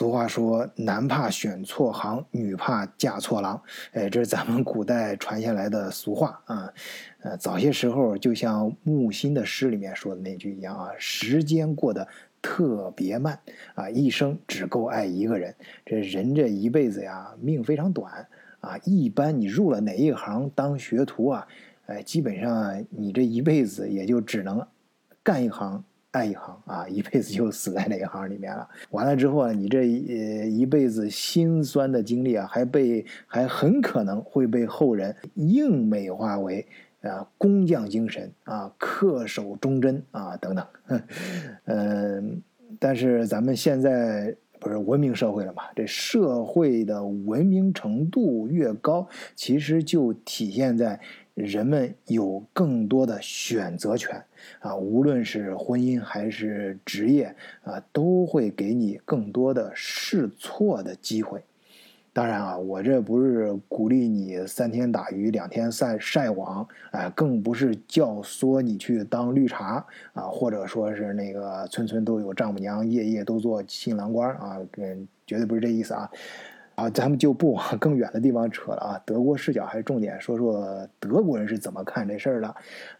俗话说，男怕选错行，女怕嫁错郎。哎，这是咱们古代传下来的俗话啊。呃，早些时候就像木心的诗里面说的那句一样啊，时间过得特别慢啊，一生只够爱一个人。这人这一辈子呀，命非常短啊。一般你入了哪一行当学徒啊，哎，基本上你这一辈子也就只能干一行。爱一行啊，一辈子就死在那一行里面了。完了之后呢，你这呃一辈子心酸的经历啊，还被还很可能会被后人硬美化为啊工匠精神啊，恪守忠贞啊等等。嗯，但是咱们现在不是文明社会了嘛？这社会的文明程度越高，其实就体现在。人们有更多的选择权啊，无论是婚姻还是职业啊，都会给你更多的试错的机会。当然啊，我这不是鼓励你三天打鱼两天晒晒网，哎，更不是教唆你去当绿茶啊，或者说是那个村村都有丈母娘，夜夜都做新郎官啊，跟绝对不是这意思啊。啊，咱们就不往更远的地方扯了啊！德国视角还是重点说说德国人是怎么看这事儿的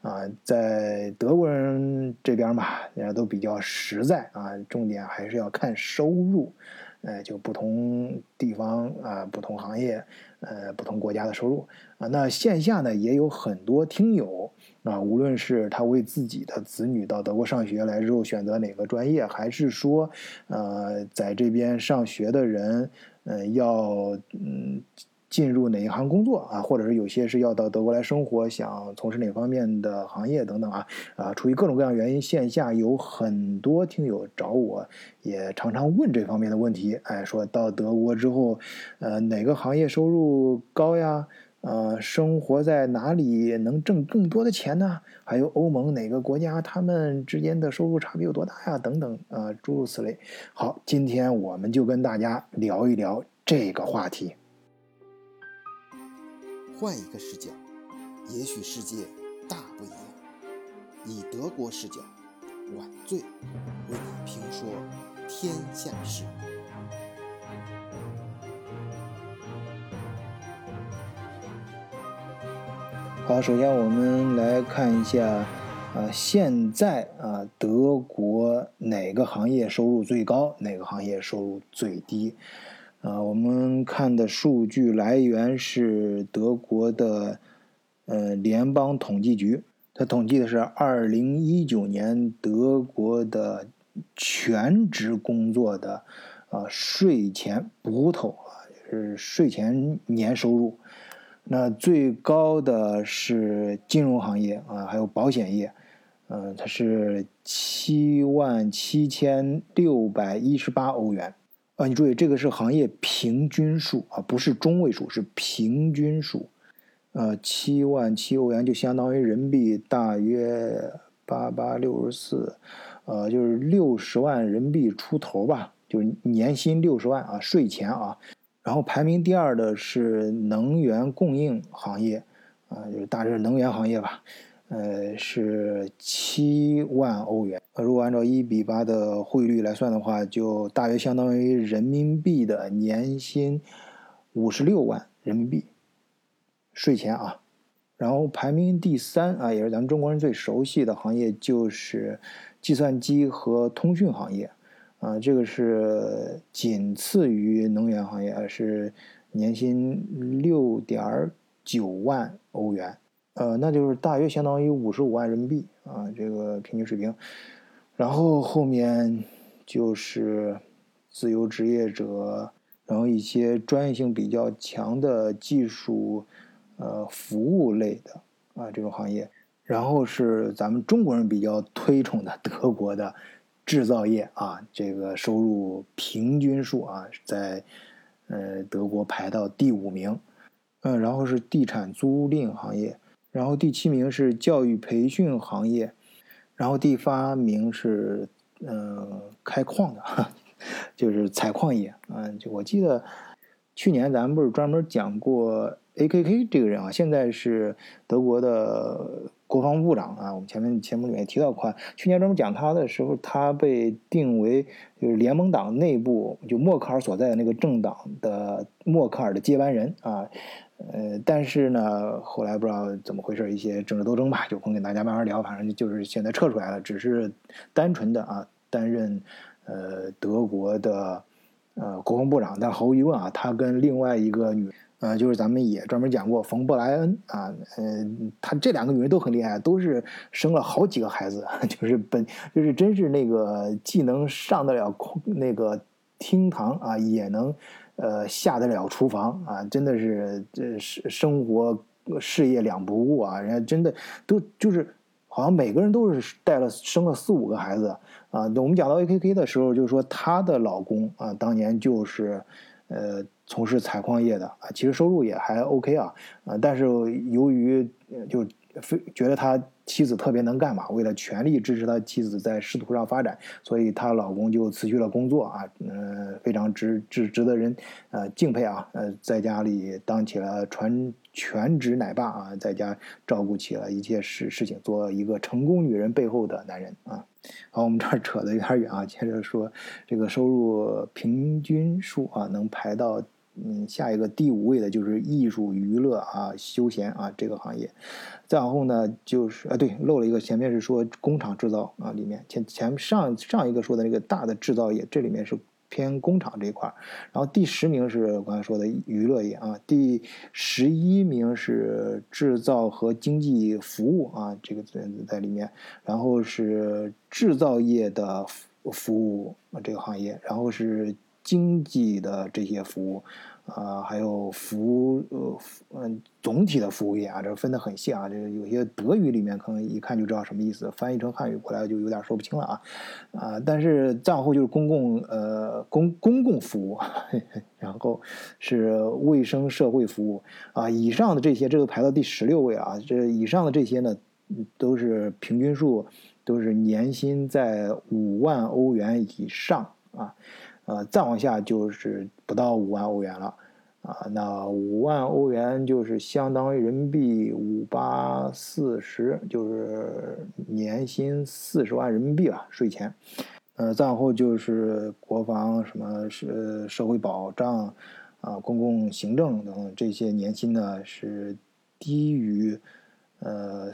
啊？在德国人这边嘛，人家都比较实在啊，重点还是要看收入，呃，就不同地方啊，不同行业，呃，不同国家的收入啊。那线下呢，也有很多听友啊，无论是他为自己的子女到德国上学来之后选择哪个专业，还是说，呃，在这边上学的人。嗯，要嗯进入哪一行工作啊，或者是有些是要到德国来生活，想从事哪方面的行业等等啊啊，出于各种各样原因，线下有很多听友找我，也常常问这方面的问题。哎，说到德国之后，呃，哪个行业收入高呀？呃，生活在哪里能挣更多的钱呢？还有欧盟哪个国家他们之间的收入差别有多大呀？等等啊，诸如此类。好，今天我们就跟大家聊一聊这个话题。换一个视角，也许世界大不一样。以德国视角，晚醉为你评说天下事。好，首先我们来看一下，啊，现在啊，德国哪个行业收入最高，哪个行业收入最低？啊，我们看的数据来源是德国的，呃，联邦统计局，它统计的是二零一九年德国的全职工作的啊税前 brutto 啊，就是税前年收入。那最高的是金融行业啊，还有保险业，嗯，它是七万七千六百一十八欧元啊。你注意，这个是行业平均数啊，不是中位数，是平均数。呃，七万七欧元就相当于人民币大约八八六十四，呃，就是六十万人民币出头吧，就是年薪六十万啊，税前啊。然后排名第二的是能源供应行业，啊，就是大致能源行业吧，呃，是七万欧元。如果按照一比八的汇率来算的话，就大约相当于人民币的年薪五十六万人民币，税前啊。然后排名第三啊，也是咱们中国人最熟悉的行业，就是计算机和通讯行业。啊，这个是仅次于能源行业，是年薪六点九万欧元，呃，那就是大约相当于五十五万人民币啊，这个平均水平。然后后面就是自由职业者，然后一些专业性比较强的技术，呃，服务类的啊这种行业。然后是咱们中国人比较推崇的 德国的。制造业啊，这个收入平均数啊，在呃德国排到第五名，嗯，然后是地产租赁行业，然后第七名是教育培训行业，然后第八名是嗯开矿的，就是采矿业啊。就我记得去年咱们不是专门讲过 A K K 这个人啊，现在是德国的国防部长啊，我们前面节目里面提到过，去年专门讲他的时候，他被定为就是联盟党内部就默克尔所在的那个政党的默克尔的接班人啊。呃，但是呢，后来不知道怎么回事，一些政治斗争吧，就不跟大家慢慢聊。反正就是现在撤出来了，只是单纯的啊担任呃德国的呃国防部长。但毫无疑问啊，他跟另外一个女。呃，就是咱们也专门讲过冯布莱恩啊，呃，她这两个女人都很厉害，都是生了好几个孩子，就是本就是真是那个既能上得了空那个厅堂啊，也能呃下得了厨房啊，真的是这生生活事业两不误啊，人家真的都就是好像每个人都是带了生了四五个孩子啊。我们讲到 A K K 的时候，就是说她的老公啊，当年就是呃。从事采矿业的啊，其实收入也还 OK 啊，啊，但是由于就非觉得他妻子特别能干嘛，为了全力支持他妻子在仕途上发展，所以她老公就辞去了工作啊，嗯，非常值值值得人呃敬佩啊，呃，在家里当起了全全职奶爸啊，在家照顾起了一切事事情，做一个成功女人背后的男人啊。好，我们这儿扯得有点远啊，接着说这个收入平均数啊，能排到。嗯，下一个第五位的就是艺术娱乐啊、休闲啊这个行业，再往后呢就是啊，对，漏了一个，前面是说工厂制造啊，里面前前上上一个说的那个大的制造业，这里面是偏工厂这一块儿。然后第十名是我刚才说的娱乐业啊，第十一名是制造和经济服务啊，这个在在里面，然后是制造业的服务这个行业，然后是。经济的这些服务，啊，还有服呃，嗯，总体的服务业啊，这分得很细啊。这有些德语里面可能一看就知道什么意思，翻译成汉语过来就有点说不清了啊。啊，但是再往后就是公共呃公公共服务，然后是卫生社会服务啊。以上的这些，这个排到第十六位啊。这以上的这些呢，都是平均数都是年薪在五万欧元以上啊。呃，再往下就是不到五万欧元了，啊，那五万欧元就是相当于人民币五八四十，就是年薪四十万人民币吧，税前。呃，再往后就是国防什么是社会保障啊，公共行政等这些年薪呢是低于呃。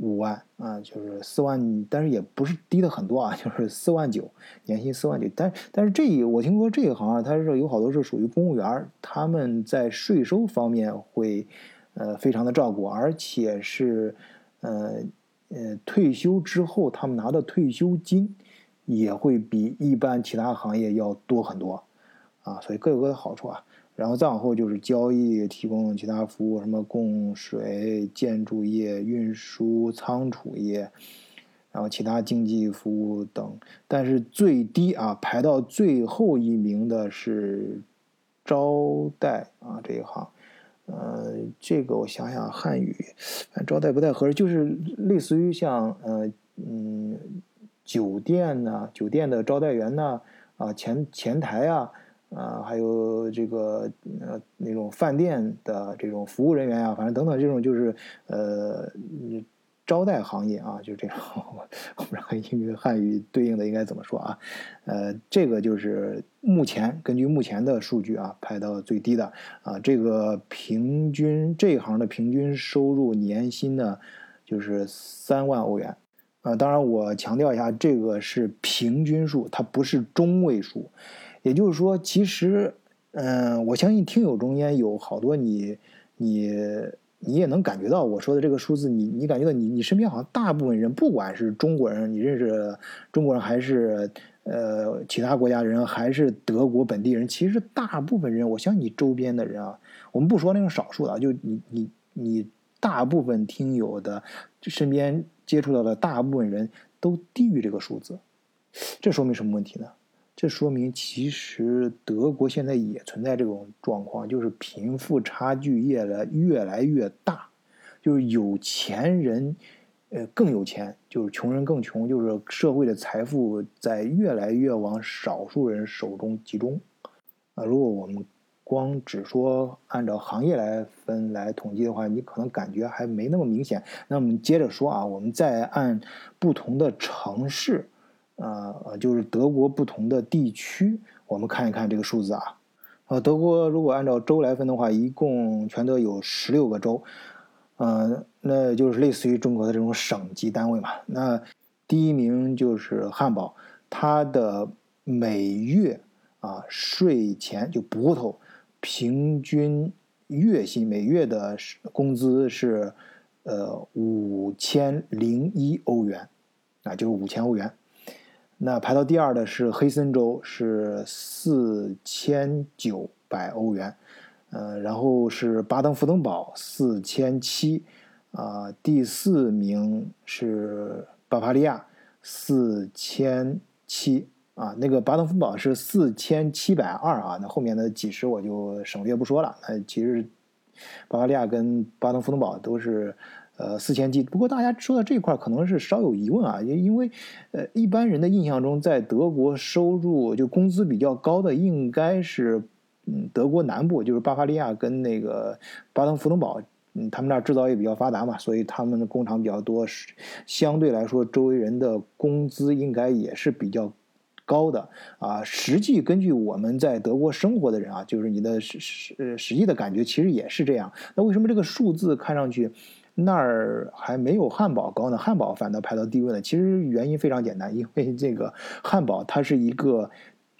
五万啊，就是四万，但是也不是低的很多啊，就是四万九，年薪四万九。但但是这一我听说这一行啊，它是有好多是属于公务员，他们在税收方面会呃非常的照顾，而且是呃呃退休之后他们拿的退休金也会比一般其他行业要多很多啊，所以各有各的好处啊。然后再往后就是交易、提供其他服务，什么供水、建筑业、运输、仓储业，然后其他经济服务等。但是最低啊，排到最后一名的是招待啊这一行。呃，这个我想想，汉语招待不太合适，就是类似于像呃嗯酒店呐，酒店的招待员呐，啊前前台啊。啊，还有这个呃那种饭店的这种服务人员啊，反正等等这种就是呃招待行业啊，就这种我不知道英语汉语对应的应该怎么说啊？呃，这个就是目前根据目前的数据啊，排到最低的啊，这个平均这一行的平均收入年薪呢就是三万欧元啊。当然我强调一下，这个是平均数，它不是中位数。也就是说，其实，嗯，我相信听友中间有好多你，你，你也能感觉到我说的这个数字，你，你感觉到你，你身边好像大部分人，不管是中国人，你认识中国人，还是呃其他国家人，还是德国本地人，其实大部分人，我相信你周边的人啊，我们不说那种少数的，就你，你，你大部分听友的身边接触到的大部分人都低于这个数字，这说明什么问题呢？这说明，其实德国现在也存在这种状况，就是贫富差距越来越来越大，就是有钱人，呃，更有钱，就是穷人更穷，就是社会的财富在越来越往少数人手中集中。啊，如果我们光只说按照行业来分来统计的话，你可能感觉还没那么明显。那我们接着说啊，我们再按不同的城市，呃，就是德国不同的地区，我们看一看这个数字啊。呃，德国如果按照州来分的话，一共全德有十六个州，呃，那就是类似于中国的这种省级单位嘛。那第一名就是汉堡，它的每月。啊，税前就 brutto 平均月薪每月的工资是呃五千零一欧元，啊，就是五千欧元。那排到第二的是黑森州，是四千九百欧元。呃，然后是巴登符腾堡四千七，啊，第四名是巴伐利亚四千七。啊，那个巴登符堡是四千七百二啊，那后面的几十我就省略不说了。那其实巴伐利亚跟巴登符腾堡都是呃四千 G，。不过大家说到这块可能是稍有疑问啊，因为呃一般人的印象中，在德国收入就工资比较高的应该是嗯德国南部，就是巴伐利亚跟那个巴登符腾堡，嗯他们那儿制造业比较发达嘛，所以他们的工厂比较多，相对来说周围人的工资应该也是比较。高的啊，实际根据我们在德国生活的人啊，就是你的实实实际的感觉，其实也是这样。那为什么这个数字看上去那儿还没有汉堡高呢？汉堡反倒排到第一位了？其实原因非常简单，因为这个汉堡它是一个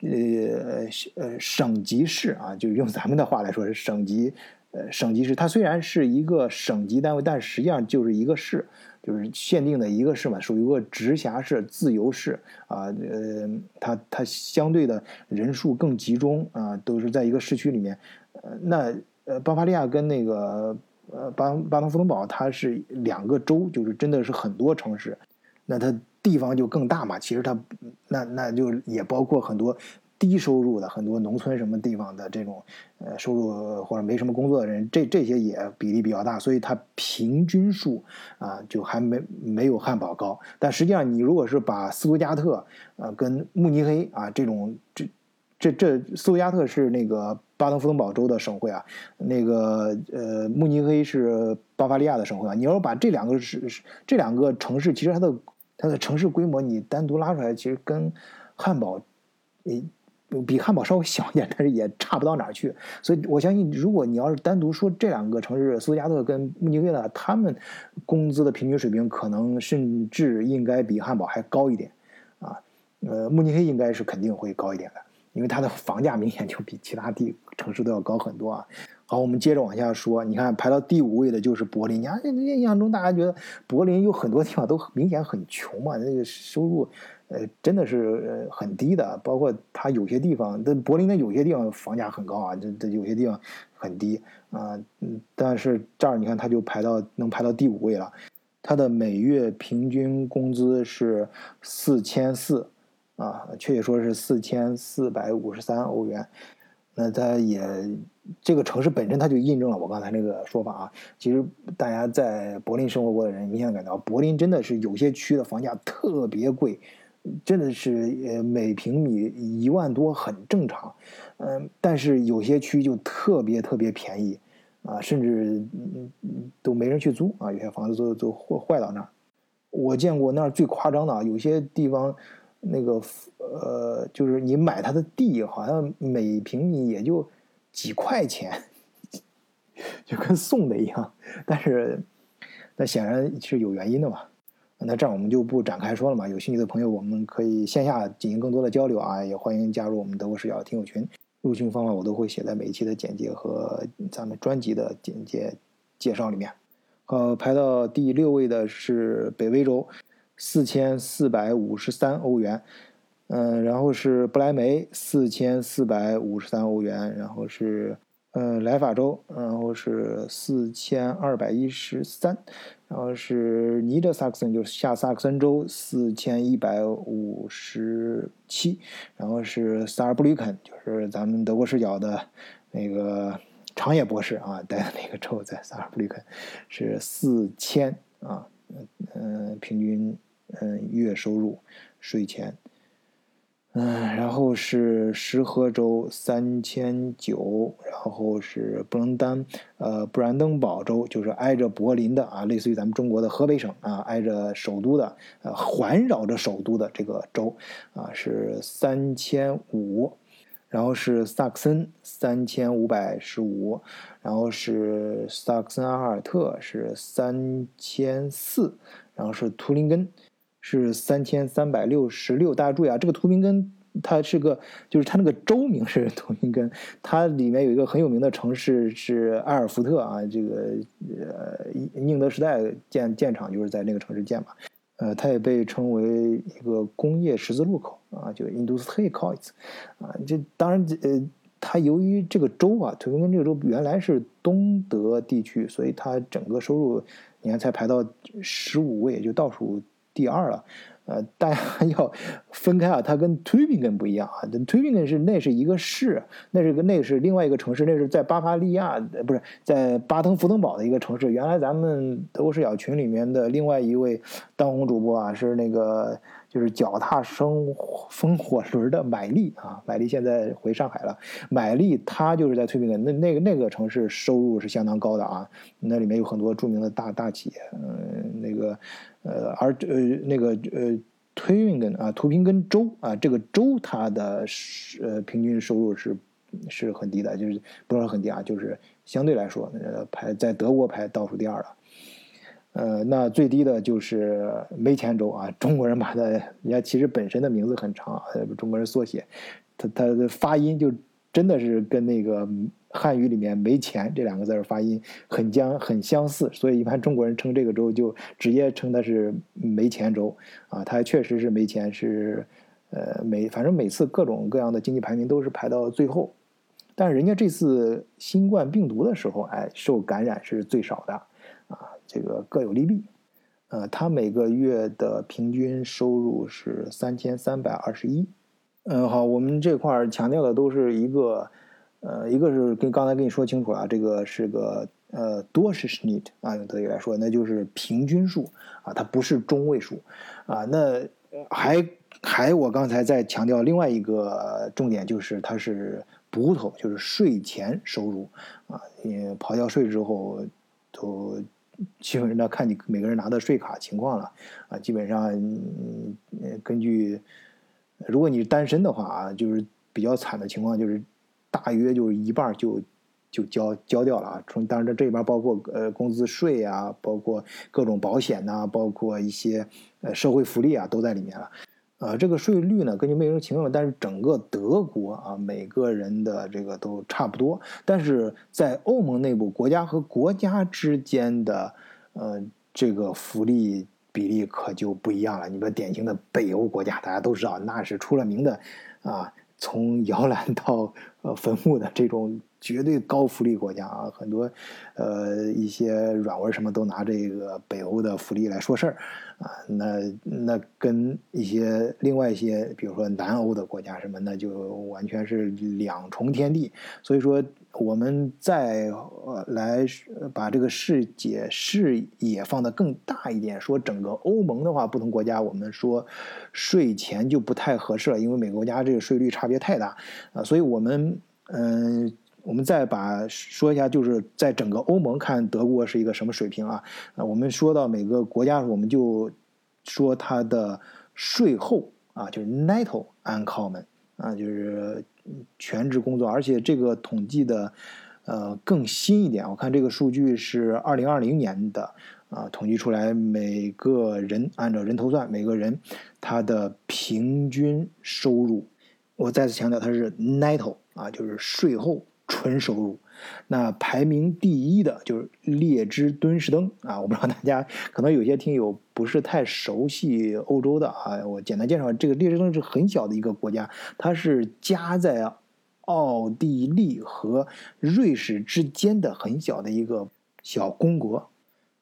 呃呃省级市啊，就用咱们的话来说是省级呃省级市。它虽然是一个省级单位，但实际上就是一个市。就是限定的一个市嘛，属于一个直辖市、自由市啊。呃，它它相对的人数更集中啊，都是在一个市区里面。呃，那呃，巴伐利亚跟那个呃巴巴登符腾堡，它是两个州，就是真的是很多城市，那它地方就更大嘛。其实它那那就也包括很多。低收入的很多农村什么地方的这种，呃，收入或者没什么工作的人，这这些也比例比较大，所以它平均数啊就还没没有汉堡高。但实际上，你如果是把斯图加特呃跟慕尼黑啊这种这这这斯图加特是那个巴登符腾堡州的省会啊，那个呃慕尼黑是巴伐利亚的省会啊。你要把这两个是这两个城市，其实它的它的城市规模你单独拉出来，其实跟汉堡诶。比汉堡稍微小一点，但是也差不到哪儿去。所以我相信，如果你要是单独说这两个城市，苏加特跟慕尼黑呢，他们工资的平均水平可能甚至应该比汉堡还高一点啊。呃，慕尼黑应该是肯定会高一点的，因为它的房价明显就比其他地城市都要高很多啊。好，我们接着往下说，你看排到第五位的就是柏林。你看印象中大家觉得柏林有很多地方都明显很穷嘛，那个收入。呃，真的是很低的，包括它有些地方，这柏林的有些地方房价很高啊，这这有些地方很低啊，嗯，但是这儿你看，它就排到能排到第五位了，它的每月平均工资是四千四，啊，确切说是四千四百五十三欧元，那它也这个城市本身它就印证了我刚才那个说法啊，其实大家在柏林生活过的人明显感到，柏林真的是有些区的房价特别贵。真的是呃每平米一万多很正常，嗯，但是有些区就特别特别便宜，啊，甚至都没人去租啊，有些房子都都坏坏到那儿。我见过那儿最夸张的，有些地方那个呃，就是你买它的地，好像每平米也就几块钱，就跟送的一样。但是那显然是有原因的嘛。那这样我们就不展开说了嘛。有兴趣的朋友，我们可以线下进行更多的交流啊，也欢迎加入我们德国视角听友群。入群方法我都会写在每一期的简介和咱们专辑的简介介绍里面。呃，排到第六位的是北威州，四千四百五十三欧元。嗯，然后是不来梅，四千四百五十三欧元。然后是。嗯，莱法州，然后是四千二百一十三，然后是尼德萨克森，就是下萨克森州，四千一百五十七，然后是萨尔布吕肯，就是咱们德国视角的那个长野博士啊，待的那个州在萨尔布吕肯，是四千啊，嗯，平均嗯月收入税前，嗯，然后是石河州三千九，然后是布伦丹，呃，布兰登堡州就是挨着柏林的啊，类似于咱们中国的河北省啊，挨着首都的，呃，环绕着首都的这个州啊是三千五，然后是萨克森三千五百十五，然后是萨克森阿尔特是三千四，然后是图林根。是三千三百六十六，大家注意啊，这个图宾根它是个，就是它那个州名是图宾根，它里面有一个很有名的城市是埃尔福特啊，这个呃宁德时代建建厂就是在那个城市建嘛，呃，它也被称为一个工业十字路口啊，就 Industry c o r t 啊，这当然呃，它由于这个州啊，图宾根这个州原来是东德地区，所以它整个收入你看才排到十五位，就倒数。第二了，呃，大家要分开啊，它跟 t u b i n g e n 不一样啊 t u b i n g e n 是那是一个市，那是个那是另外一个城市，那是在巴伐利亚，不是在巴登符登堡的一个城市。原来咱们德国视角群里面的另外一位当红主播啊，是那个。就是脚踏生风火轮的买力啊，买力现在回上海了。买力他就是在推宾根，那那个那个城市收入是相当高的啊，那里面有很多著名的大大企业，嗯，那个呃，而呃那个呃推运根啊，图平根州啊，这个州它的呃平均收入是是很低的，就是不是很低啊，就是相对来说呃排在德国排倒数第二了。呃，那最低的就是没钱州啊，中国人把它，人家其实本身的名字很长，中国人缩写，它它的发音就真的是跟那个汉语里面“没钱”这两个字发音很将很相似，所以一般中国人称这个州就直接称它是没钱州啊，它确实是没钱，是呃每反正每次各种各样的经济排名都是排到最后，但是人家这次新冠病毒的时候，哎，受感染是最少的。这个各有利弊，呃，他每个月的平均收入是三千三百二十一。嗯，好，我们这块儿强调的都是一个，呃，一个是跟刚才跟你说清楚了，这个是个呃多是 s n i t 啊，用德语来说，那就是平均数啊，它不是中位数啊。那还还我刚才在强调另外一个重点，就是它是 brutto，就是税前收入啊，你刨掉税之后都。基本上看你每个人拿的税卡情况了，啊，基本上，嗯，根据，如果你是单身的话啊，就是比较惨的情况，就是大约就是一半就就交交掉了啊。从当然这这边包括呃工资税啊，包括各种保险呐，包括一些呃社会福利啊，都在里面了。呃，这个税率呢，根据每个人情况，但是整个德国啊，每个人的这个都差不多。但是在欧盟内部，国家和国家之间的，呃，这个福利比例可就不一样了。你说典型的北欧国家，大家都知道，那是出了名的，啊，从摇篮到呃坟墓的这种。绝对高福利国家啊，很多，呃，一些软文什么都拿这个北欧的福利来说事儿，啊，那那跟一些另外一些，比如说南欧的国家什么，那就完全是两重天地。所以说，我们再来把这个视野视野放得更大一点，说整个欧盟的话，不同国家我们说税前就不太合适了，因为每个国家这个税率差别太大啊，所以我们嗯。我们再把说一下，就是在整个欧盟看德国是一个什么水平啊？啊，我们说到每个国家，我们就说它的税后啊，就是 netto income 啊，就是全职工作，而且这个统计的呃更新一点，我看这个数据是二零二零年的啊，统计出来每个人按照人头算，每个人他的平均收入，我再次强调它是 netto 啊，就是税后。纯收入，那排名第一的就是列支敦士登啊！我不知道大家可能有些听友不是太熟悉欧洲的啊，我简单介绍，这个列支敦是很小的一个国家，它是夹在奥地利和瑞士之间的很小的一个小公国。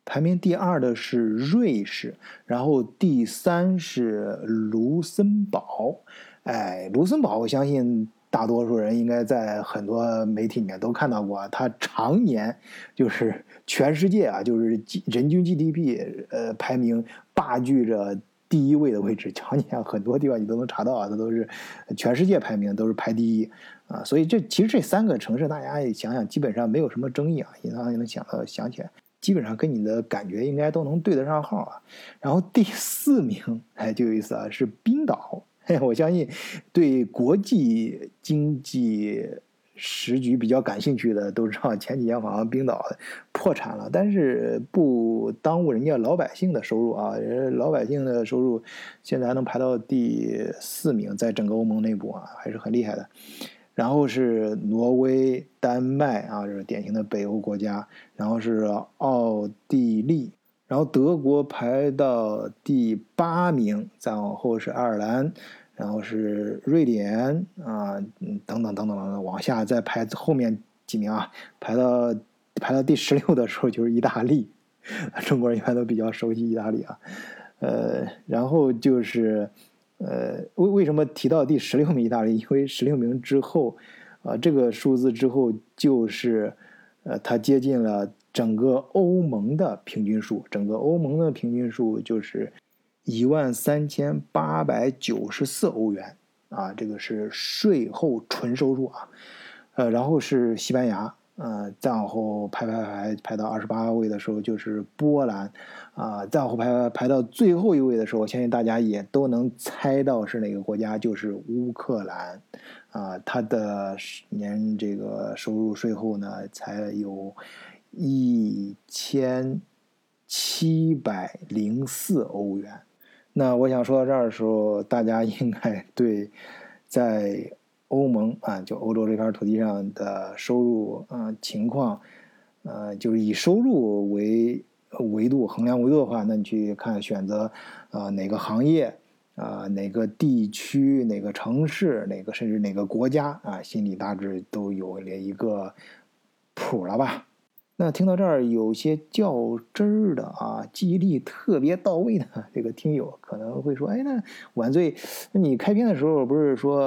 排名第二的是瑞士，然后第三是卢森堡。哎，卢森堡，我相信。大多数人应该在很多媒体里面都看到过，它常年就是全世界啊，就是人均 GDP 呃排名霸踞着第一位的位置，常年，很多地方你都能查到啊，它都是全世界排名都是排第一啊。所以这其实这三个城市，大家想想，基本上没有什么争议啊，你当然能想到想起来，基本上跟你的感觉应该都能对得上号啊。然后第四名，哎，就有意思啊，是冰岛。我相信对国际经济。时局比较感兴趣的都知道，前几年好像冰岛破产了，但是不耽误人家老百姓的收入啊，老百姓的收入现在还能排到第四名，在整个欧盟内部啊，还是很厉害的。然后是挪威、丹麦啊，就是典型的北欧国家，然后是奥地利，然后德国排到第八名，再往后是爱尔兰。然后是瑞典啊，等等等等等等，往下再排后面几名啊，排到排到第十六的时候就是意大利，中国人一般都比较熟悉意大利啊，呃，然后就是呃，为为什么提到第十六名意大利？因为十六名之后，啊，这个数字之后就是呃，它接近了整个欧盟的平均数，整个欧盟的平均数就是。一万三千八百九十四欧元啊，这个是税后纯收入啊，呃，然后是西班牙，呃，再往后排排排排到二十八位的时候就是波兰，啊，再往后排排排到最后一位的时候，我相信大家也都能猜到是哪个国家，就是乌克兰，啊，它的年这个收入税后呢才有一千七百零四欧元。那我想说到这儿的时候，大家应该对在欧盟啊，就欧洲这片土地上的收入啊情况，呃，就是以收入为维度衡量维度的话，那你去看选择啊哪个行业啊哪个地区哪个城市哪个甚至哪个国家啊，心里大致都有了一个谱了吧。那听到这儿有些较真儿的啊，记忆力特别到位的 这个听友可能会说：“哎，那晚醉，那你开篇的时候不是说，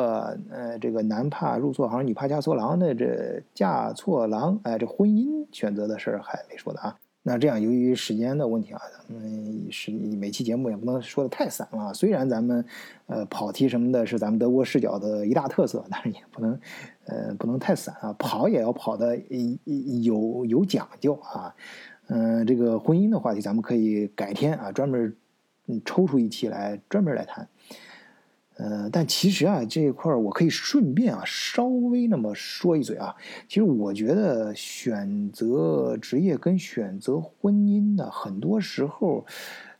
呃，这个男怕入错行，女怕嫁错郎那这嫁错郎，哎，这婚姻选择的事儿还没说呢啊？”那这样，由于时间的问题啊，咱们是每期节目也不能说的太散了。虽然咱们，呃，跑题什么的是咱们德国视角的一大特色，但是也不能，呃，不能太散啊。跑也要跑的有有讲究啊。嗯，这个婚姻的话题，咱们可以改天啊，专门抽出一期来专门来谈。呃，但其实啊，这一块我可以顺便啊，稍微那么说一嘴啊。其实我觉得选择职业跟选择婚姻呢，很多时候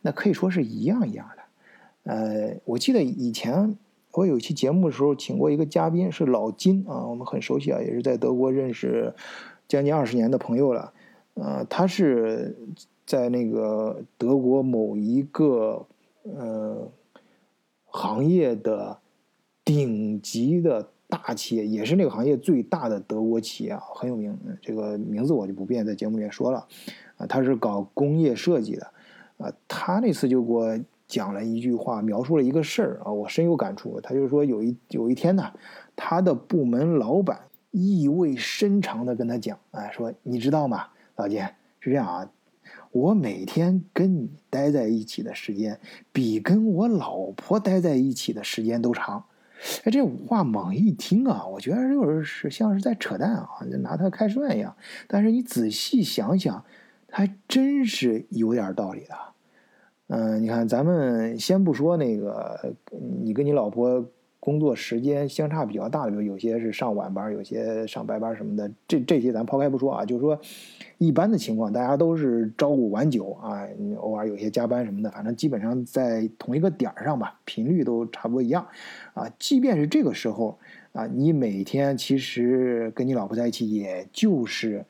那可以说是一样一样的。呃，我记得以前我有一期节目的时候，请过一个嘉宾是老金啊，我们很熟悉啊，也是在德国认识将近二十年的朋友了。呃，他是在那个德国某一个呃。行业的顶级的大企业，也是那个行业最大的德国企业啊，很有名。这个名字我就不便在节目里面说了啊。他是搞工业设计的啊。他那次就给我讲了一句话，描述了一个事儿啊，我深有感触。他就说有一有一天呢，他的部门老板意味深长的跟他讲，哎，说你知道吗，老金是这样啊。我每天跟你待在一起的时间，比跟我老婆待在一起的时间都长。哎，这话猛一听啊，我觉得就是像是在扯淡啊，拿他开涮一样。但是你仔细想想，还真是有点道理的。嗯，你看，咱们先不说那个，你跟你老婆。工作时间相差比较大的，比如有些是上晚班，有些上白班什么的，这这些咱抛开不说啊，就是说一般的情况，大家都是朝五晚九啊，偶尔有些加班什么的，反正基本上在同一个点儿上吧，频率都差不多一样啊。即便是这个时候啊，你每天其实跟你老婆在一起，也就是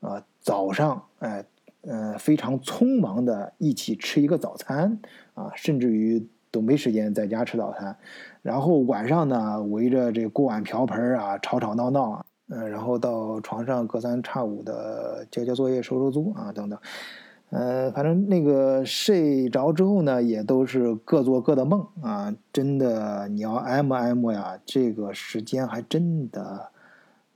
啊早上哎呃非常匆忙的一起吃一个早餐啊，甚至于都没时间在家吃早餐。然后晚上呢，围着这锅碗瓢盆啊，吵吵闹闹啊，嗯，然后到床上隔三差五的交交作业、收收租啊，等等，呃，反正那个睡着之后呢，也都是各做各的梦啊。真的，你要 M M 呀，这个时间还真的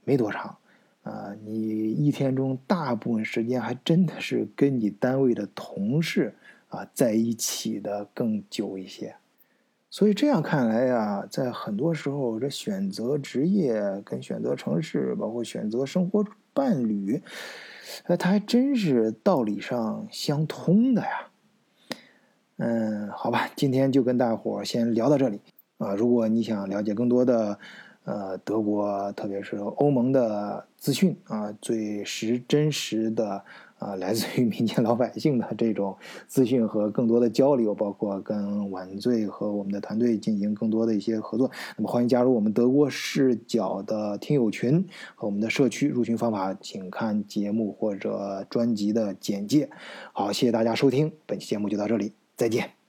没多长啊。你一天中大部分时间还真的是跟你单位的同事啊在一起的更久一些。所以这样看来呀，在很多时候，这选择职业跟选择城市，包括选择生活伴侣，呃，它还真是道理上相通的呀。嗯，好吧，今天就跟大伙儿先聊到这里啊。如果你想了解更多的，呃，德国特别是欧盟的资讯啊，最实真实的。啊，来自于民间老百姓的这种资讯和更多的交流，包括跟晚醉和我们的团队进行更多的一些合作。那么，欢迎加入我们德国视角的听友群和我们的社区。入群方法，请看节目或者专辑的简介。好，谢谢大家收听，本期节目就到这里，再见。